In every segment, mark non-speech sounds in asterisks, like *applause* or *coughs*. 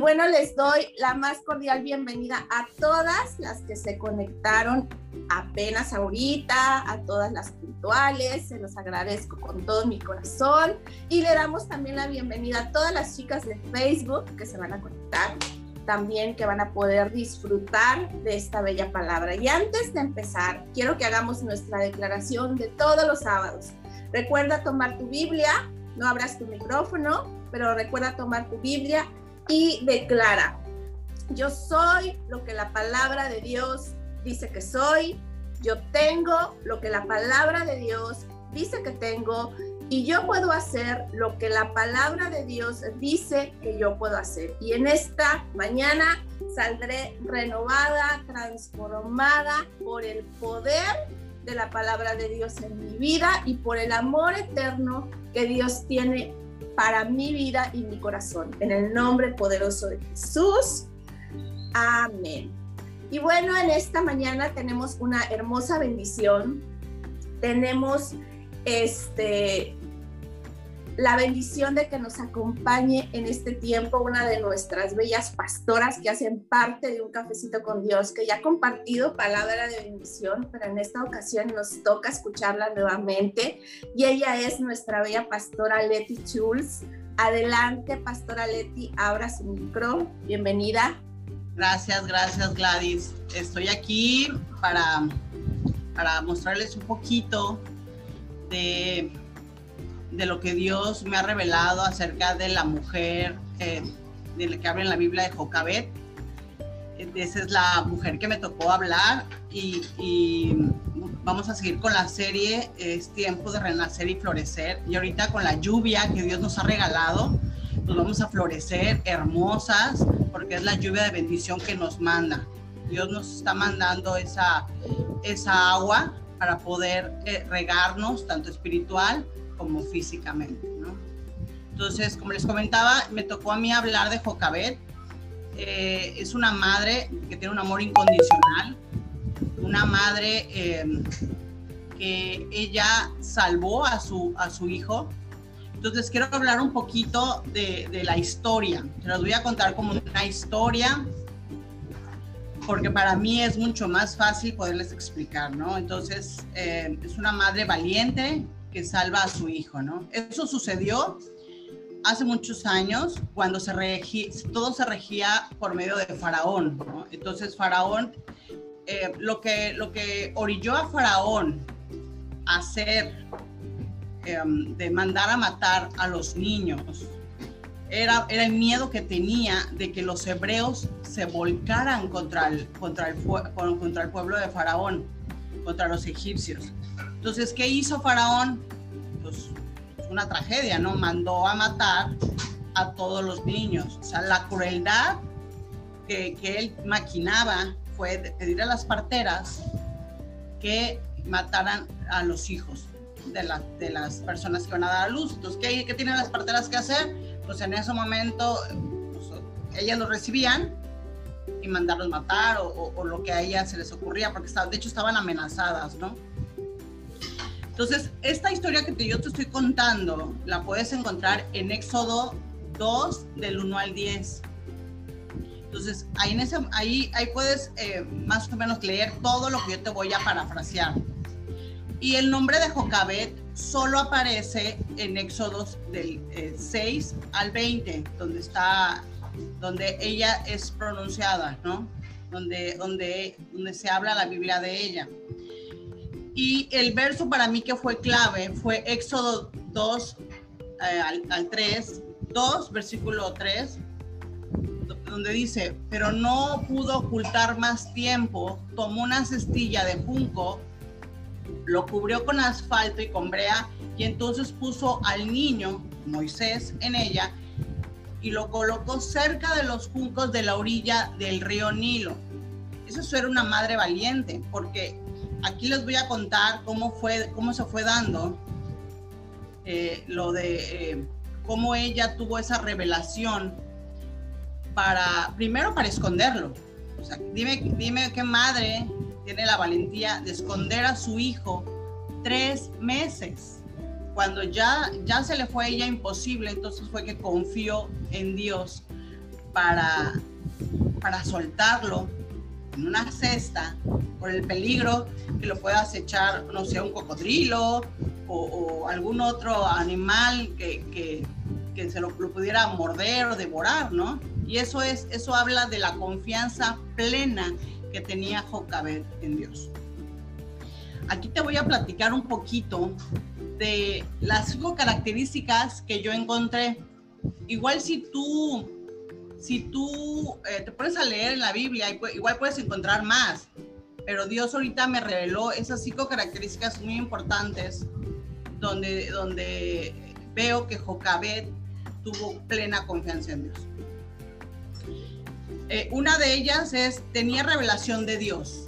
bueno, les doy la más cordial bienvenida a todas las que se conectaron apenas ahorita, a todas las puntuales, se los agradezco con todo mi corazón y le damos también la bienvenida a todas las chicas de Facebook que se van a conectar también que van a poder disfrutar de esta bella palabra. Y antes de empezar, quiero que hagamos nuestra declaración de todos los sábados. Recuerda tomar tu Biblia, no abras tu micrófono, pero recuerda tomar tu Biblia y declara, yo soy lo que la palabra de Dios dice que soy, yo tengo lo que la palabra de Dios dice que tengo y yo puedo hacer lo que la palabra de Dios dice que yo puedo hacer. Y en esta mañana saldré renovada, transformada por el poder de la palabra de Dios en mi vida y por el amor eterno que Dios tiene para mi vida y mi corazón. En el nombre poderoso de Jesús. Amén. Y bueno, en esta mañana tenemos una hermosa bendición. Tenemos este la bendición de que nos acompañe en este tiempo una de nuestras bellas pastoras que hacen parte de un cafecito con Dios, que ya ha compartido palabra de bendición, pero en esta ocasión nos toca escucharla nuevamente. Y ella es nuestra bella pastora Leti Schulz. Adelante, pastora Leti, abra su micro. Bienvenida. Gracias, gracias Gladys. Estoy aquí para, para mostrarles un poquito de de lo que Dios me ha revelado acerca de la mujer eh, de la que habla en la Biblia de Jocabet. Esa es la mujer que me tocó hablar y, vamos a seguir con la serie Es tiempo de renacer y florecer. Y ahorita con la lluvia que Dios nos ha regalado, nos vamos a florecer hermosas porque es la lluvia de bendición que nos manda. Dios nos está mandando esa, esa agua para poder eh, regarnos, tanto espiritual como físicamente, ¿no? Entonces, como les comentaba, me tocó a mí hablar de Jocabet. Eh, es una madre que tiene un amor incondicional, una madre em, que ella salvó a su, a su hijo. Entonces, quiero hablar un poquito de, de la historia. Se los voy a contar como una historia porque para mí es mucho más fácil poderles explicar, ¿no? Entonces, eh, es una madre valiente que salva a su hijo, ¿no? Eso sucedió hace muchos años cuando se todo se regía por medio de Faraón, ¿no? Entonces, Faraón, eh, lo, que, lo que orilló a Faraón a hacer, em, de mandar a matar a los niños, era, era el miedo que tenía de que los hebreos se volcaran contra el, contra el, contra el pueblo de Faraón, contra los egipcios. Entonces, ¿qué hizo Faraón? Pues una tragedia, ¿no? Mandó a matar a todos los niños. O sea, la crueldad que, que él maquinaba fue pedir a las parteras que mataran a los hijos de, la, de las personas que van a dar a luz. Entonces, ¿qué, ¿qué tienen las parteras que hacer? pues en ese momento pues, ellas los recibían y mandarlos matar o, lo que a ellas se les ocurría, porque de hecho estaban amenazadas, ¿no? Entonces, esta historia que yo te estoy contando la puedes encontrar en Éxodo 2, del 1 al 10. Entonces, ahí, en ese, ahí, ahí puedes eh, más o menos leer todo lo que yo te voy a parafrasear. Y el nombre de Jocabet solo aparece en Éxodos del 6 eh, al 20, donde está, donde ella es pronunciada, ¿no? Donde, donde, donde se habla la Biblia de ella. Y el verso para mí que fue clave fue Éxodo 2 eh, al, al 3, 2, versículo 3, donde dice, pero no pudo ocultar más tiempo, tomó una cestilla de junco lo cubrió con asfalto y con brea y entonces puso al niño, Moisés, en ella y lo colocó cerca de los juncos de la orilla del río Nilo. Eso era una madre valiente, porque aquí les voy a contar cómo, fue, cómo se fue dando eh, lo de eh, cómo ella tuvo esa revelación para, primero para esconderlo. Dime, dime qué madre tiene la valentía de esconder a su hijo tres meses. Cuando ya, ya se le fue a ella imposible, entonces fue que confió en Dios para, para soltarlo en una cesta por el peligro que lo puedas echar, no sé, un cocodrilo o, algún otro animal que, que, que se lo, pudiera morder o devorar, ¿no? Y eso, es, eso habla de la confianza plena que tenía Jocabet en Dios. Aquí te voy a platicar un poquito de las cinco características que yo encontré. Igual si tú, si tú eh, te pones a leer en la Biblia, igual puedes encontrar más, pero Dios ahorita me reveló esas cinco características muy importantes donde, donde veo que Jocabet tuvo plena confianza en Dios. Eh, una de ellas es, tenía revelación de Dios.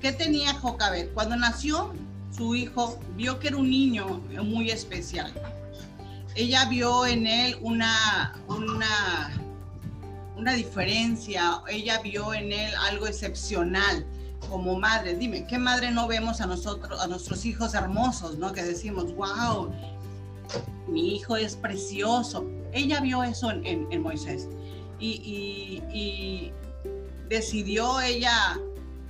¿Qué tenía Jocabet? Cuando nació su hijo, vio que era un niño muy especial. Ella vio en él una, una, una diferencia, ella vio en él algo excepcional como madre. Dime, ¿qué madre no vemos a nosotros, a nuestros hijos hermosos, no? Que decimos, wow, mi hijo es precioso. Ella vio eso en, Moisés y, decidió ella,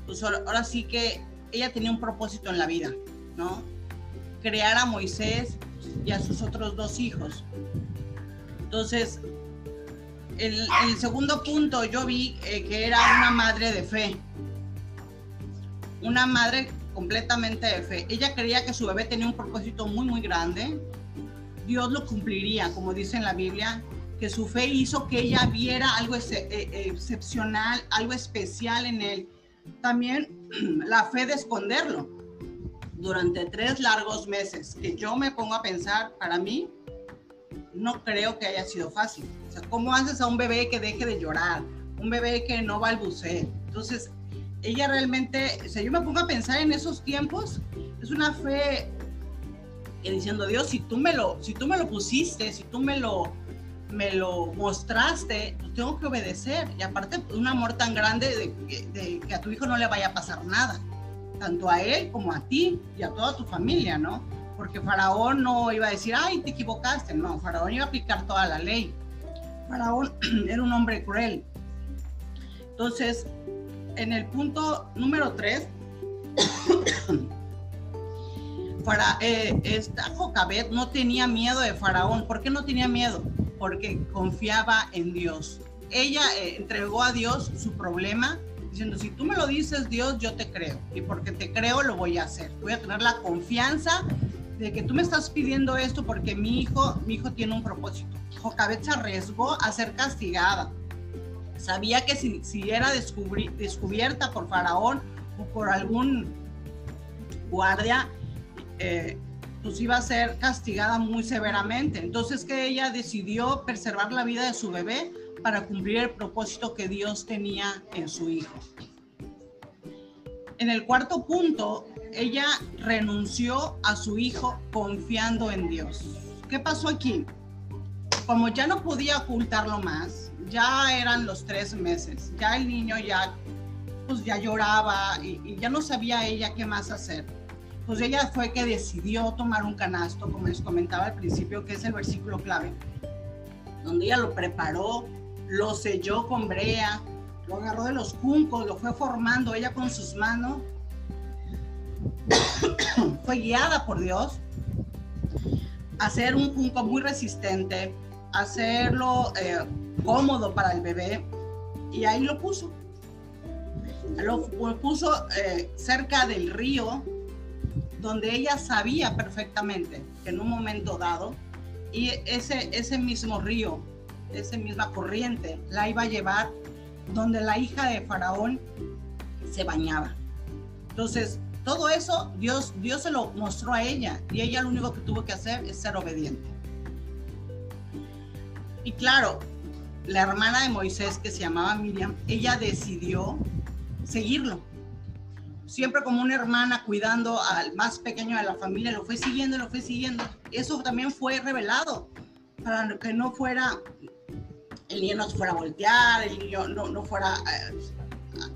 pues ahora, sí que ella tenía un propósito en la vida, ¿no? Crear a Moisés y a sus otros dos hijos. Entonces, el, el segundo punto yo vi eh, que era una madre de fe. Una madre completamente de fe. Ella creía que su bebé tenía un propósito muy, muy grande Dios lo cumpliría, como dice en la Biblia, que su fe hizo que ella viera algo eh, eh, excepcional, algo especial en él. También *clears throat* la fe de esconderlo durante tres largos meses, que yo me pongo a pensar, para mí, no creo que haya sido fácil. O sea, ¿cómo haces a un bebé que deje de llorar? Un bebé que no balbucee. Entonces, ella realmente, o sea, yo me pongo a pensar en esos tiempos, es una fe y diciendo, Dios, si tú me lo, si tú me lo pusiste, si tú me lo, me lo mostraste, pues tengo que obedecer. Y aparte, un amor tan grande de, que a tu hijo no le vaya a pasar nada, tanto a él como a ti y a toda tu familia, ¿no? Porque Faraón no iba a decir, ay, te equivocaste, no, Faraón iba a aplicar toda la ley. Faraón *clears throat* era un hombre cruel. Entonces, en el punto número tres, *coughs* para, eh, esta Jocabet no tenía miedo de Faraón. ¿Por qué no tenía miedo? Porque confiaba en Dios. Ella eh, entregó a Dios su problema diciendo, si tú me lo dices, Dios, yo te creo. Y porque te creo, lo voy a hacer. Voy a tener la confianza de que tú me estás pidiendo esto porque mi hijo, mi hijo tiene un propósito. Jocabet se arriesgó a ser castigada. Sabía que si, si era descubierta por Faraón o por algún guardia, eh, pues iba a ser castigada muy severamente. Entonces que ella decidió preservar la vida de su bebé para cumplir el propósito que Dios tenía en su hijo. En el cuarto punto, ella renunció a su hijo confiando en Dios. ¿Qué pasó aquí? Como ya no podía ocultarlo más, ya eran los tres meses, ya el niño ya, pues ya lloraba y, y ya no sabía ella qué más hacer pues ella fue que decidió tomar un canasto, como les comentaba al principio, que es el versículo clave, donde ella lo preparó, lo selló con brea, lo agarró de los juncos, lo fue formando ella con sus manos, *coughs* fue guiada por Dios a hacer un junco muy resistente, hacerlo eh, cómodo para el bebé, y ahí lo puso. Lo puso eh, cerca del río donde ella sabía perfectamente que en un momento dado, y ese, ese mismo río, esa misma corriente, la iba a llevar donde la hija de Faraón se bañaba. Entonces, todo eso Dios, Dios se lo mostró a ella y ella lo único que tuvo que hacer es ser obediente. Y claro, la hermana de Moisés, que se llamaba Miriam, ella decidió seguirlo siempre como una hermana cuidando al más pequeño de la familia, lo fue siguiendo, lo fue siguiendo. Eso también fue revelado para que no fuera, el niño no se fuera a voltear, el niño no, no fuera eh,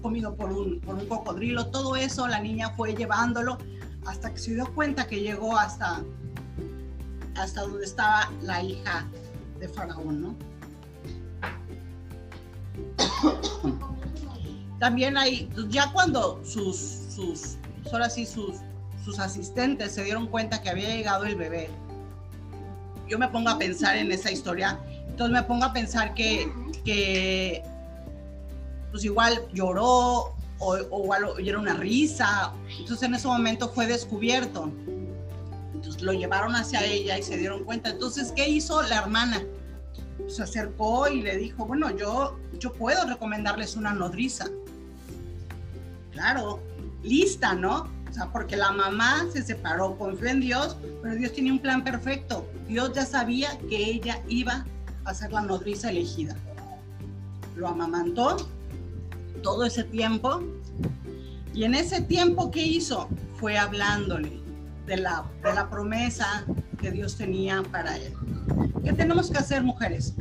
comido por un, por un cocodrilo, todo eso la niña fue llevándolo hasta que se dio cuenta que llegó hasta, hasta donde estaba la hija de Faraón, ¿no? *coughs* También hay, ya cuando sus, sus, ahora sí, sus, sus asistentes se dieron cuenta que había llegado el bebé, yo me pongo a pensar en esa historia, entonces me pongo a pensar que, que pues igual lloró o, igual oyeron una risa, entonces en ese momento fue descubierto. Entonces lo llevaron hacia ella y se dieron cuenta. Entonces, ¿qué hizo la hermana? Se acercó y le dijo, bueno, yo, yo puedo recomendarles una nodriza. Claro, lista, ¿no? O sea, porque la mamá se separó, confió en Dios, pero Dios tenía un plan perfecto. Dios ya sabía que ella iba a ser la nodriza elegida. Lo amamantó todo ese tiempo y en ese tiempo, ¿qué hizo? Fue hablándole de la, de la promesa que Dios tenía para él. ¿Qué tenemos que hacer, mujeres?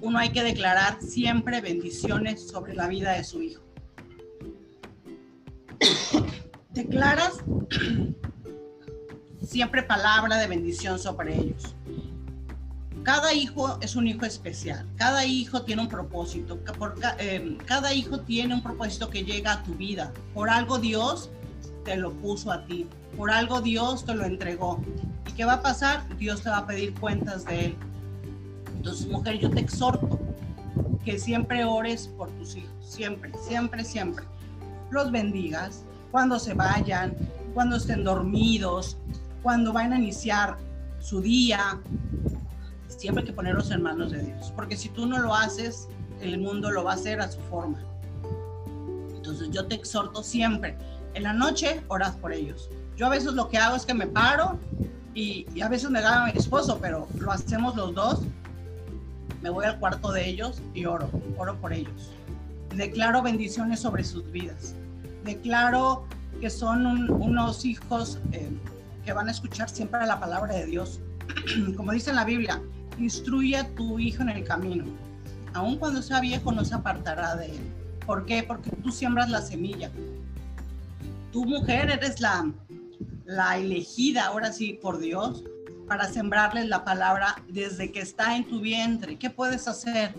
Uno hay que declarar siempre bendiciones sobre la vida de su hijo. Declaras siempre palabra de bendición sobre ellos. Cada hijo es un hijo especial, cada hijo tiene un propósito, eh, cada hijo tiene un propósito que llega a tu vida. Por algo Dios te lo puso a ti, por algo Dios te lo entregó. ¿Y qué va a pasar? Dios te va a pedir cuentas de él. Entonces, mujer, yo te exhorto que siempre ores por tus hijos, siempre, siempre, siempre. Los bendigas cuando se vayan, cuando estén dormidos, cuando vayan a iniciar su día. Siempre hay que ponerlos en manos de Dios, porque si tú no lo haces, el mundo lo va a hacer a su forma. Entonces yo te exhorto siempre, en la noche oras por ellos. Yo a veces lo que hago es que me paro y, a veces me gana mi esposo, pero lo hacemos los dos. Me voy al cuarto de ellos y oro, oro por ellos. Declaro bendiciones sobre sus vidas. Declaro que son unos hijos eh, que van a escuchar siempre la palabra de Dios. *clears throat* Como dice en la Biblia, instruye a tu hijo en el camino. Aun cuando sea viejo no se apartará de él. ¿Por qué? Porque tú siembras la semilla tu mujer eres la, la elegida ahora sí por Dios para sembrarles la palabra desde que está en tu vientre. ¿Qué puedes hacer?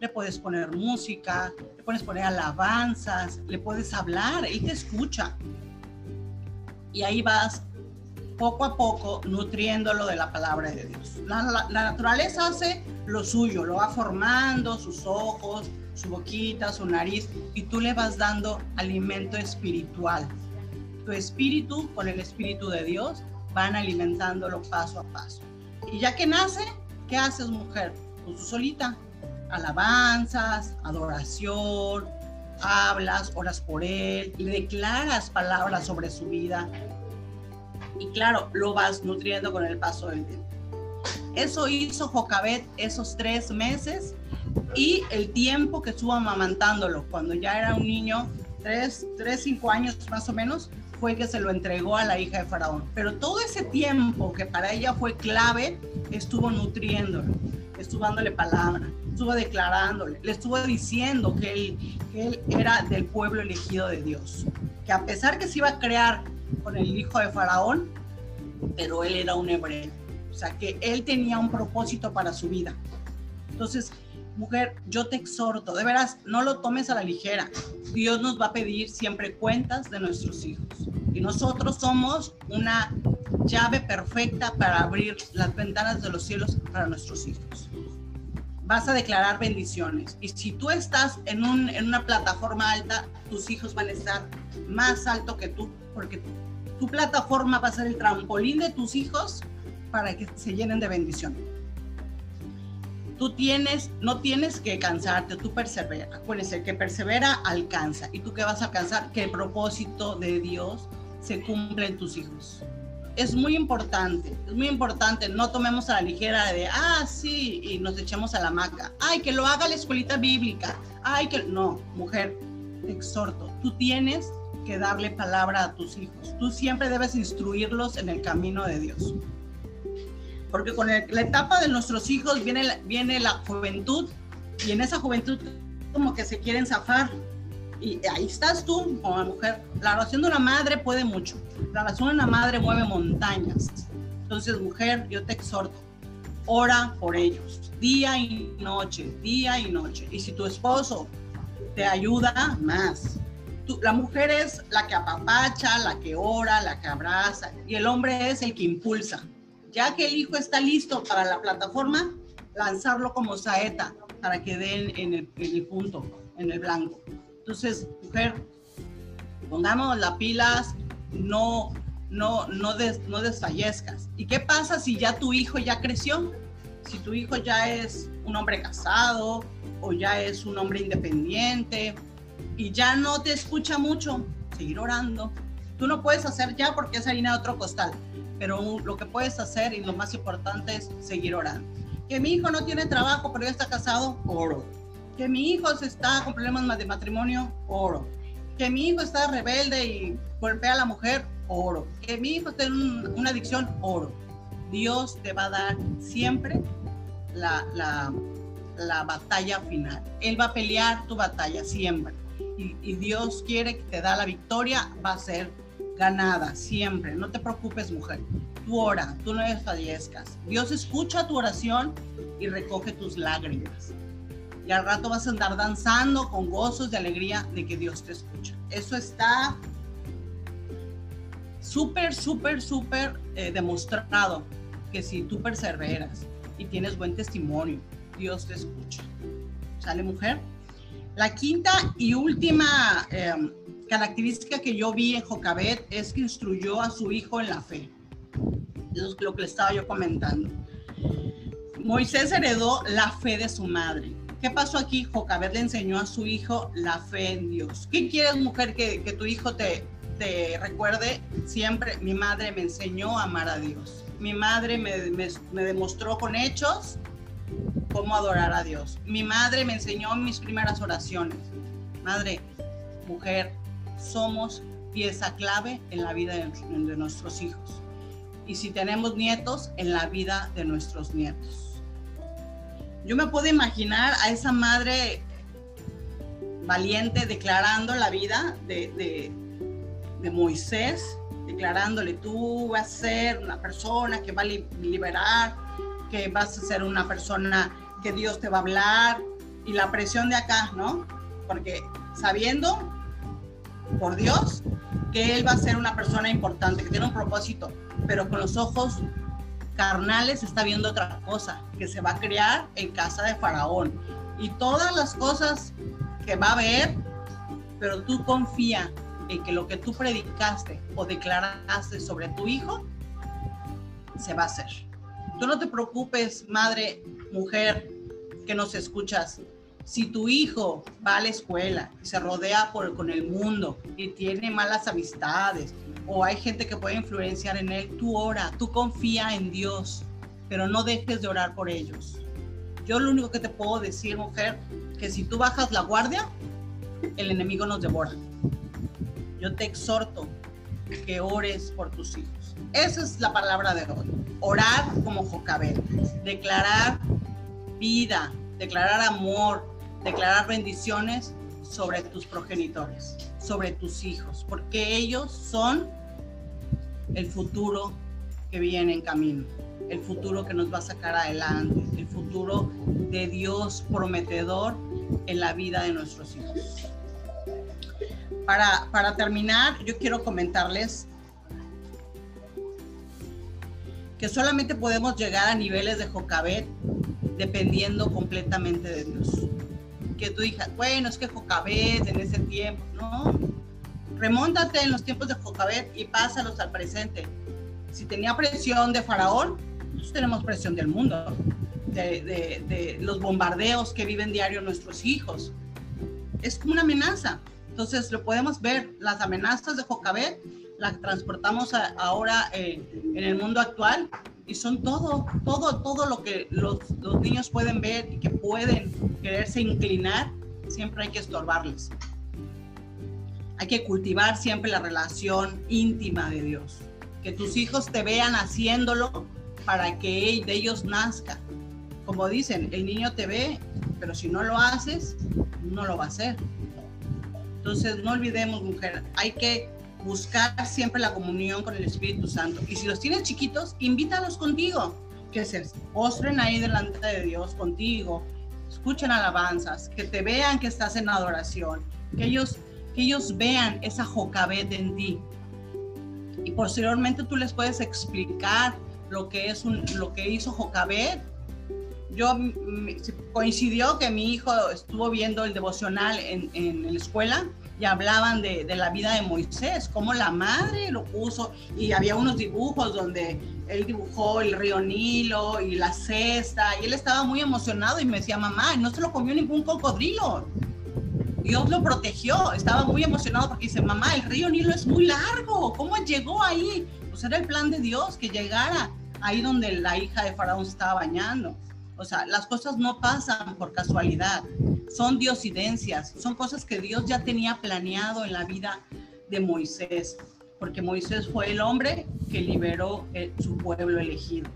Le puedes poner música, le puedes poner alabanzas, le puedes hablar, él te escucha. Y ahí vas poco a poco nutriéndolo de la palabra de Dios. La, naturaleza hace lo suyo, lo va formando, sus ojos, su boquita, su nariz, y tú le vas dando alimento espiritual. Tu espíritu con el espíritu de Dios van alimentándolo paso a paso. Y ya que nace, ¿qué haces mujer? Pues tú solita. Alabanzas, adoración, hablas, oras por él, le declaras palabras sobre su vida. Y claro, lo vas nutriendo con el paso del tiempo. Eso hizo Jocabet esos tres meses y el tiempo que estuvo amamantándolo, cuando ya era un niño, tres, tres, cinco años más o menos, fue que se lo entregó a la hija de Faraón. Pero todo ese tiempo que para ella fue clave, estuvo nutriéndolo, estuvo dándole palabra, estuvo declarándole, le estuvo diciendo que él, que él era del pueblo elegido de Dios, que a pesar que se iba a crear con el hijo de Faraón, pero él era un hebreo, o sea que él tenía un propósito para su vida. Entonces, mujer, yo te exhorto, de veras, no lo tomes a la ligera. Dios nos va a pedir siempre cuentas de nuestros hijos. Y nosotros somos una llave perfecta para abrir las ventanas de los cielos para nuestros hijos. Vas a declarar bendiciones. Y si tú estás en, un, en una plataforma alta, tus hijos van a estar más alto que tú, porque tu, plataforma va a ser el trampolín de tus hijos para que se llenen de bendición tú tienes, no tienes que cansarte, tú persevera. Acuérdense, el que persevera alcanza. ¿Y tú qué vas a alcanzar? Que el propósito de Dios se cumpla en tus hijos. Es muy importante, es muy importante. No tomemos a la ligera de, ah, sí, y nos echemos a la maca. Ay, que lo haga la escuelita bíblica. Ay, que. No, mujer, te exhorto. Tú tienes que darle palabra a tus hijos. Tú siempre debes instruirlos en el camino de Dios porque con la etapa de nuestros hijos viene viene la juventud y en esa juventud como que se quieren zafar. Y ahí estás tú como mujer. La oración de una madre puede mucho. La oración de una madre mueve montañas. Entonces, mujer, yo te exhorto. ora por ellos, día y noche, día y noche. Y si tu esposo te ayuda, más. La mujer es la que apapacha, la que ora, la que abraza, y el hombre es el que impulsa. Ya que el hijo está listo para la plataforma, lanzarlo como saeta para que den en el, en el punto, en el blanco. Entonces, mujer, pongamos las pilas, no, no, no, no desfallezcas. ¿Y qué pasa si ya tu hijo ya creció? Si tu hijo ya es un hombre casado o ya es un hombre independiente y ya no te escucha mucho, seguir orando. Tú no puedes hacer ya porque es harina de otro costal, pero lo que puedes hacer y lo más importante es seguir orando. Que mi hijo no tiene trabajo pero ya está casado, oro. Que mi hijo se está con problemas de matrimonio, oro que mi hijo está rebelde y golpea a la mujer, oro. Que mi hijo tiene una adicción, oro. Dios te va a dar siempre la, la, batalla final. Él va a pelear tu batalla siempre. Y, Dios quiere que te da la victoria, va a ser ganada siempre. No te preocupes, mujer. Tú ora, tú no desfallezcas. Dios escucha tu oración y recoge tus lágrimas y al rato vas a andar danzando con gozos de alegría de que Dios te escucha. Eso está súper, súper, súper eh, demostrado que si tú perseveras y tienes buen testimonio, Dios te escucha. ¿Sale mujer? La quinta y última em, característica que yo vi en Jocabet es que instruyó a su hijo en la fe. Eso es lo que le estaba yo comentando. Moisés heredó la fe de su madre. ¿Qué pasó aquí? Jocabet le enseñó a su hijo la fe en Dios. ¿Qué quieres, mujer, que, tu hijo te, recuerde? Siempre, mi madre me enseñó a amar a Dios. Mi madre me demostró con hechos cómo adorar a Dios. Mi madre me enseñó mis primeras oraciones. Madre, mujer, somos pieza clave en la vida de, de nuestros hijos. Y si tenemos nietos, en la vida de nuestros nietos yo me puedo imaginar a esa madre valiente declarando la vida de, Moisés, declarándole, tú vas a ser una persona que va a liberar, que vas a ser una persona que Dios te va a hablar, y la presión de acá, ¿no? Porque sabiendo por Dios que Él va a ser una persona importante, que tiene un propósito, pero con los ojos carnales está viendo otra cosa, que se va a crear en casa de Faraón. Y todas las cosas que va a ver, pero tú confía en que lo que tú predicaste o declaraste sobre tu hijo, se va a hacer. Tú no te preocupes, madre, mujer, que nos escuchas. Si tu hijo va a la escuela y se rodea con el mundo y tiene malas amistades o hay gente que puede influenciar en él, tú ora, tú confía en Dios, pero no dejes de orar por ellos. Yo lo único que te puedo decir, mujer, que si tú bajas la guardia, el enemigo nos devora. Yo te exhorto que ores por tus hijos. Esa es la palabra de hoy. Orar como Jocabel, declarar vida, declarar amor, declarar bendiciones sobre tus progenitores, sobre tus hijos, porque ellos son el futuro que viene en camino, el futuro que nos va a sacar adelante, el futuro de Dios prometedor en la vida de nuestros hijos. Para, para terminar, yo quiero comentarles que solamente podemos llegar a niveles de Jocabet dependiendo completamente de Dios que tú digas, bueno, es que Jocabet en ese tiempo, no. Remóntate en los tiempos de Jocabet y pásalos al presente. Si tenía presión de Faraón, nosotros tenemos presión del mundo, de, de, los bombardeos que viven diario nuestros hijos. Es como una amenaza. Entonces lo podemos ver, las amenazas de Jocabet las transportamos ahora en el mundo actual y son todo, todo, todo lo que los, los niños pueden ver y que pueden quererse inclinar, siempre hay que estorbarles. Hay que cultivar siempre la relación íntima de Dios. Que tus hijos te vean haciéndolo para que de ellos nazca. Como dicen, el niño te ve, pero si no lo haces, no lo va a hacer. Entonces, no olvidemos, mujer, hay que buscar siempre la comunión con el Espíritu Santo. Y si los tienes chiquitos, invítalos contigo. que se postren ahí delante de Dios contigo, escuchen alabanzas, que te vean que estás en adoración, que ellos, que ellos vean esa Jocabet en ti. Y posteriormente tú les puedes explicar lo que es un, lo que hizo Jocabet. Yo coincidió que mi hijo estuvo viendo el devocional en, en la escuela y hablaban de, de, la vida de Moisés, cómo la madre lo puso y había unos dibujos donde él dibujó el río Nilo y la cesta y él estaba muy emocionado y me decía, mamá, no se lo comió ningún cocodrilo. Dios lo protegió, estaba muy emocionado porque dice, mamá, el río Nilo es muy largo, ¿cómo llegó ahí? Pues era el plan de Dios que llegara ahí donde la hija de Faraón estaba bañando. O sea, las cosas no pasan por casualidad, son diosidencias, son cosas que Dios ya tenía planeado en la vida de Moisés, porque Moisés fue el hombre que liberó eh, su pueblo elegido.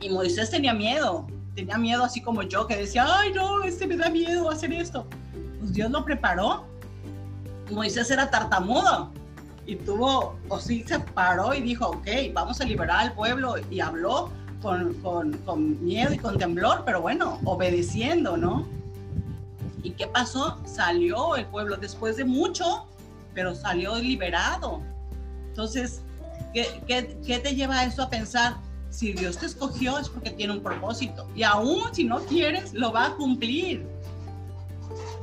Y Moisés tenía miedo, tenía miedo así como yo, que decía, ay no, este me da miedo hacer esto. Pues Dios lo preparó. Moisés era tartamudo y tuvo, o sí se paró y dijo, ok, vamos a liberar al pueblo y habló con, con, con miedo y con temblor, pero bueno, obedeciendo, ¿no? ¿Y qué pasó? Salió el pueblo después de mucho, pero salió liberado. Entonces, ¿qué, qué, qué te lleva a eso a pensar? Si Dios te escogió es porque tiene un propósito. Y aún si no quieres, lo va a cumplir.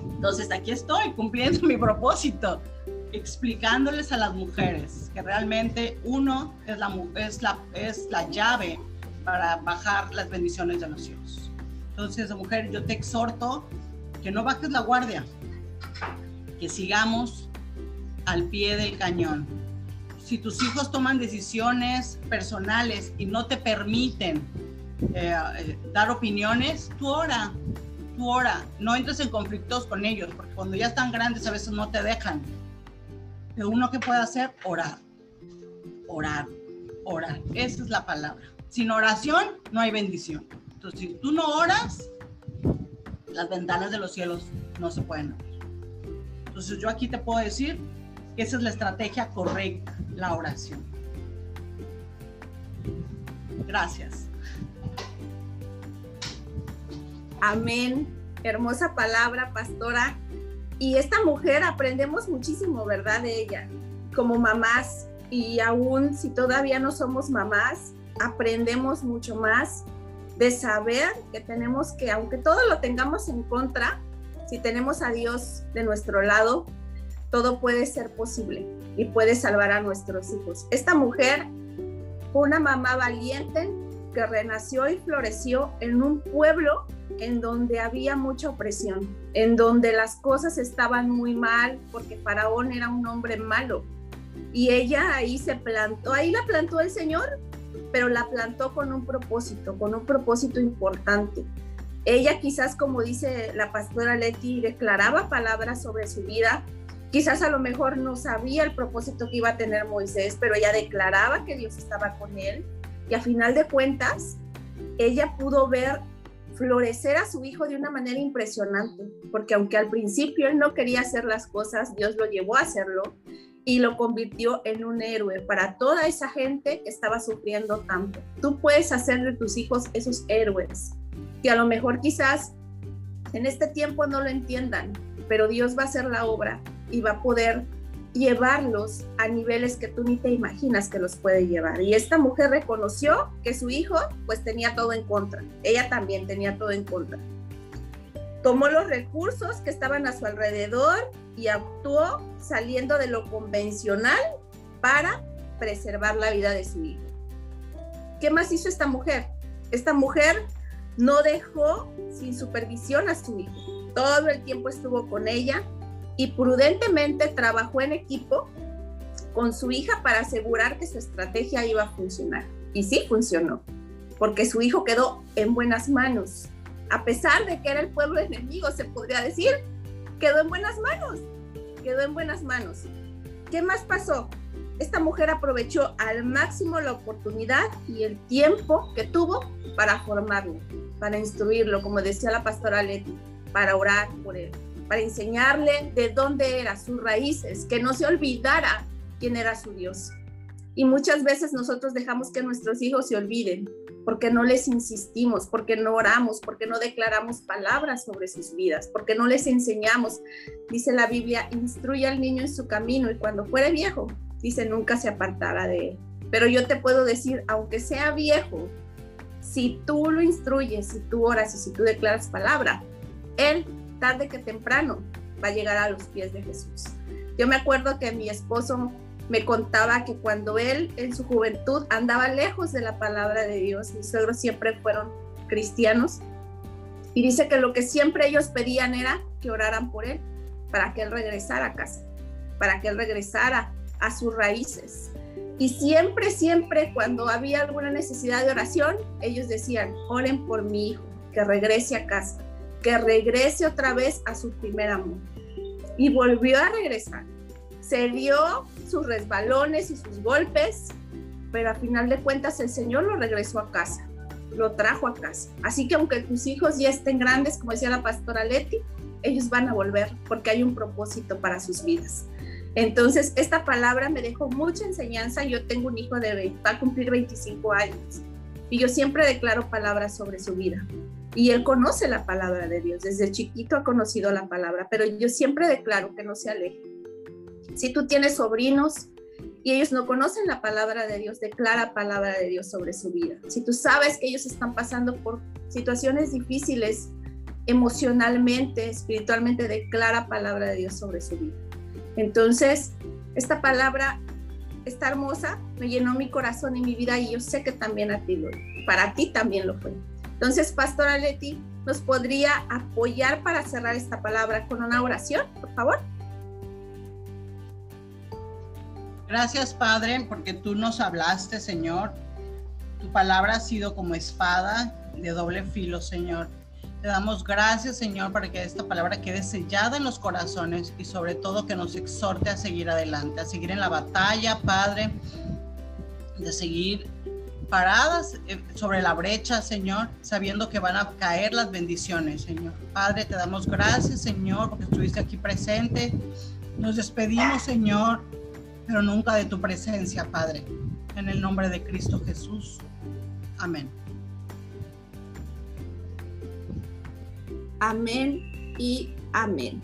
Entonces, aquí estoy cumpliendo *laughs* mi propósito, explicándoles a las mujeres que realmente uno es la, es la, es la llave para bajar las bendiciones de los cielos. Entonces, mujer, yo te exhorto que no bajes la guardia, que sigamos al pie del cañón. Si tus hijos toman decisiones personales y no te permiten eh, eh, dar opiniones, tú ora, tú ora, no entres en conflictos con ellos, porque cuando ya están grandes a veces no te dejan. Pero uno que puede hacer, orar, orar, orar. Esa es la palabra. Sin oración no hay bendición. Entonces, si tú no oras, las ventanas de los cielos no se pueden abrir. Entonces, yo aquí te puedo decir que esa es la estrategia correcta, la oración. Gracias. Amén. Hermosa palabra, pastora. Y esta mujer aprendemos muchísimo, ¿verdad? De ella, como mamás. Y aún si todavía no somos mamás, aprendemos mucho más de saber que tenemos que, aunque todo lo tengamos en contra, si tenemos a Dios de nuestro lado, todo puede ser posible y puede salvar a nuestros hijos. Esta mujer fue una mamá valiente que renació y floreció en un pueblo en donde había mucha opresión, en donde las cosas estaban muy mal porque Faraón era un hombre malo. Y ella ahí se plantó, ahí la plantó el Señor pero la plantó con un propósito, con un propósito importante. Ella quizás, como dice la pastora Leti, declaraba palabras sobre su vida. Quizás a lo mejor no sabía el propósito que iba a tener Moisés, pero ella declaraba que Dios estaba con él. Y a final de cuentas, ella pudo ver florecer a su hijo de una manera impresionante, porque aunque al principio él no quería hacer las cosas, Dios lo llevó a hacerlo y lo convirtió en un héroe para toda esa gente que estaba sufriendo tanto. Tú puedes hacer de tus hijos esos héroes, que a lo mejor quizás en este tiempo no lo entiendan, pero Dios va a hacer la obra y va a poder llevarlos a niveles que tú ni te imaginas que los puede llevar. Y esta mujer reconoció que su hijo pues tenía todo en contra. Ella también tenía todo en contra. Tomó los recursos que estaban a su alrededor y actuó saliendo de lo convencional para preservar la vida de su hijo. ¿Qué más hizo esta mujer? Esta mujer no dejó sin supervisión a su hijo. Todo el tiempo estuvo con ella y prudentemente trabajó en equipo con su hija para asegurar que su estrategia iba a funcionar. Y sí funcionó, porque su hijo quedó en buenas manos. A pesar de que era el pueblo enemigo, se podría decir, quedó en buenas manos, quedó en buenas manos. ¿Qué más pasó? Esta mujer aprovechó al máximo la oportunidad y el tiempo que tuvo para formarlo, para instruirlo, como decía la pastora Leti, para orar por él, para enseñarle de dónde eran sus raíces, que no se olvidara quién era su Dios. Y muchas veces nosotros dejamos que nuestros hijos se olviden porque no les insistimos, porque no oramos, porque no declaramos palabras sobre sus vidas, porque no les enseñamos. Dice la Biblia, instruye al niño en su camino y cuando fuere viejo, dice, nunca se apartará de él. Pero yo te puedo decir, aunque sea viejo, si tú lo instruyes, si tú oras y si tú declaras palabra, él, tarde que temprano, va a llegar a los pies de Jesús. Yo me acuerdo que mi esposo me contaba que cuando él en su juventud andaba lejos de la palabra de Dios, mis suegros siempre fueron cristianos, y dice que lo que siempre ellos pedían era que oraran por él, para que él regresara a casa, para que él regresara a sus raíces. Y siempre, siempre cuando había alguna necesidad de oración, ellos decían, oren por mi hijo, que regrese a casa, que regrese otra vez a su primer amor. Y volvió a regresar. Se dio sus resbalones y sus golpes, pero a final de cuentas el Señor lo regresó a casa, lo trajo a casa. Así que aunque tus hijos ya estén grandes, como decía la pastora Leti, ellos van a volver porque hay un propósito para sus vidas. Entonces, esta palabra me dejó mucha enseñanza. Yo tengo un hijo de va a cumplir 25 años y yo siempre declaro palabras sobre su vida. Y él conoce la palabra de Dios. Desde chiquito ha conocido la palabra, pero yo siempre declaro que no se aleje si tú tienes sobrinos y ellos no conocen la palabra de Dios, declara palabra de Dios sobre su vida. Si tú sabes que ellos están pasando por situaciones difíciles emocionalmente, espiritualmente, declara palabra de Dios sobre su vida. Entonces, esta palabra está hermosa, me llenó mi corazón y mi vida y yo sé que también a ti para ti también lo fue. Entonces, Pastora Leti, ¿nos podría apoyar para cerrar esta palabra con una oración, por favor? Gracias, Padre, porque tú nos hablaste, Señor. Tu palabra ha sido como espada de doble filo, Señor. Te damos gracias, Señor, para que esta palabra quede sellada en los corazones y sobre todo que nos exhorte a seguir adelante, a seguir en la batalla, Padre, de seguir paradas eh, sobre la brecha, Señor, sabiendo que van a caer las bendiciones, Señor. Padre, te damos gracias, Señor, porque estuviste aquí presente. Nos despedimos, Señor, pero nunca de tu presencia, Padre. En el nombre de Cristo Jesús. Amén. Amén y amén.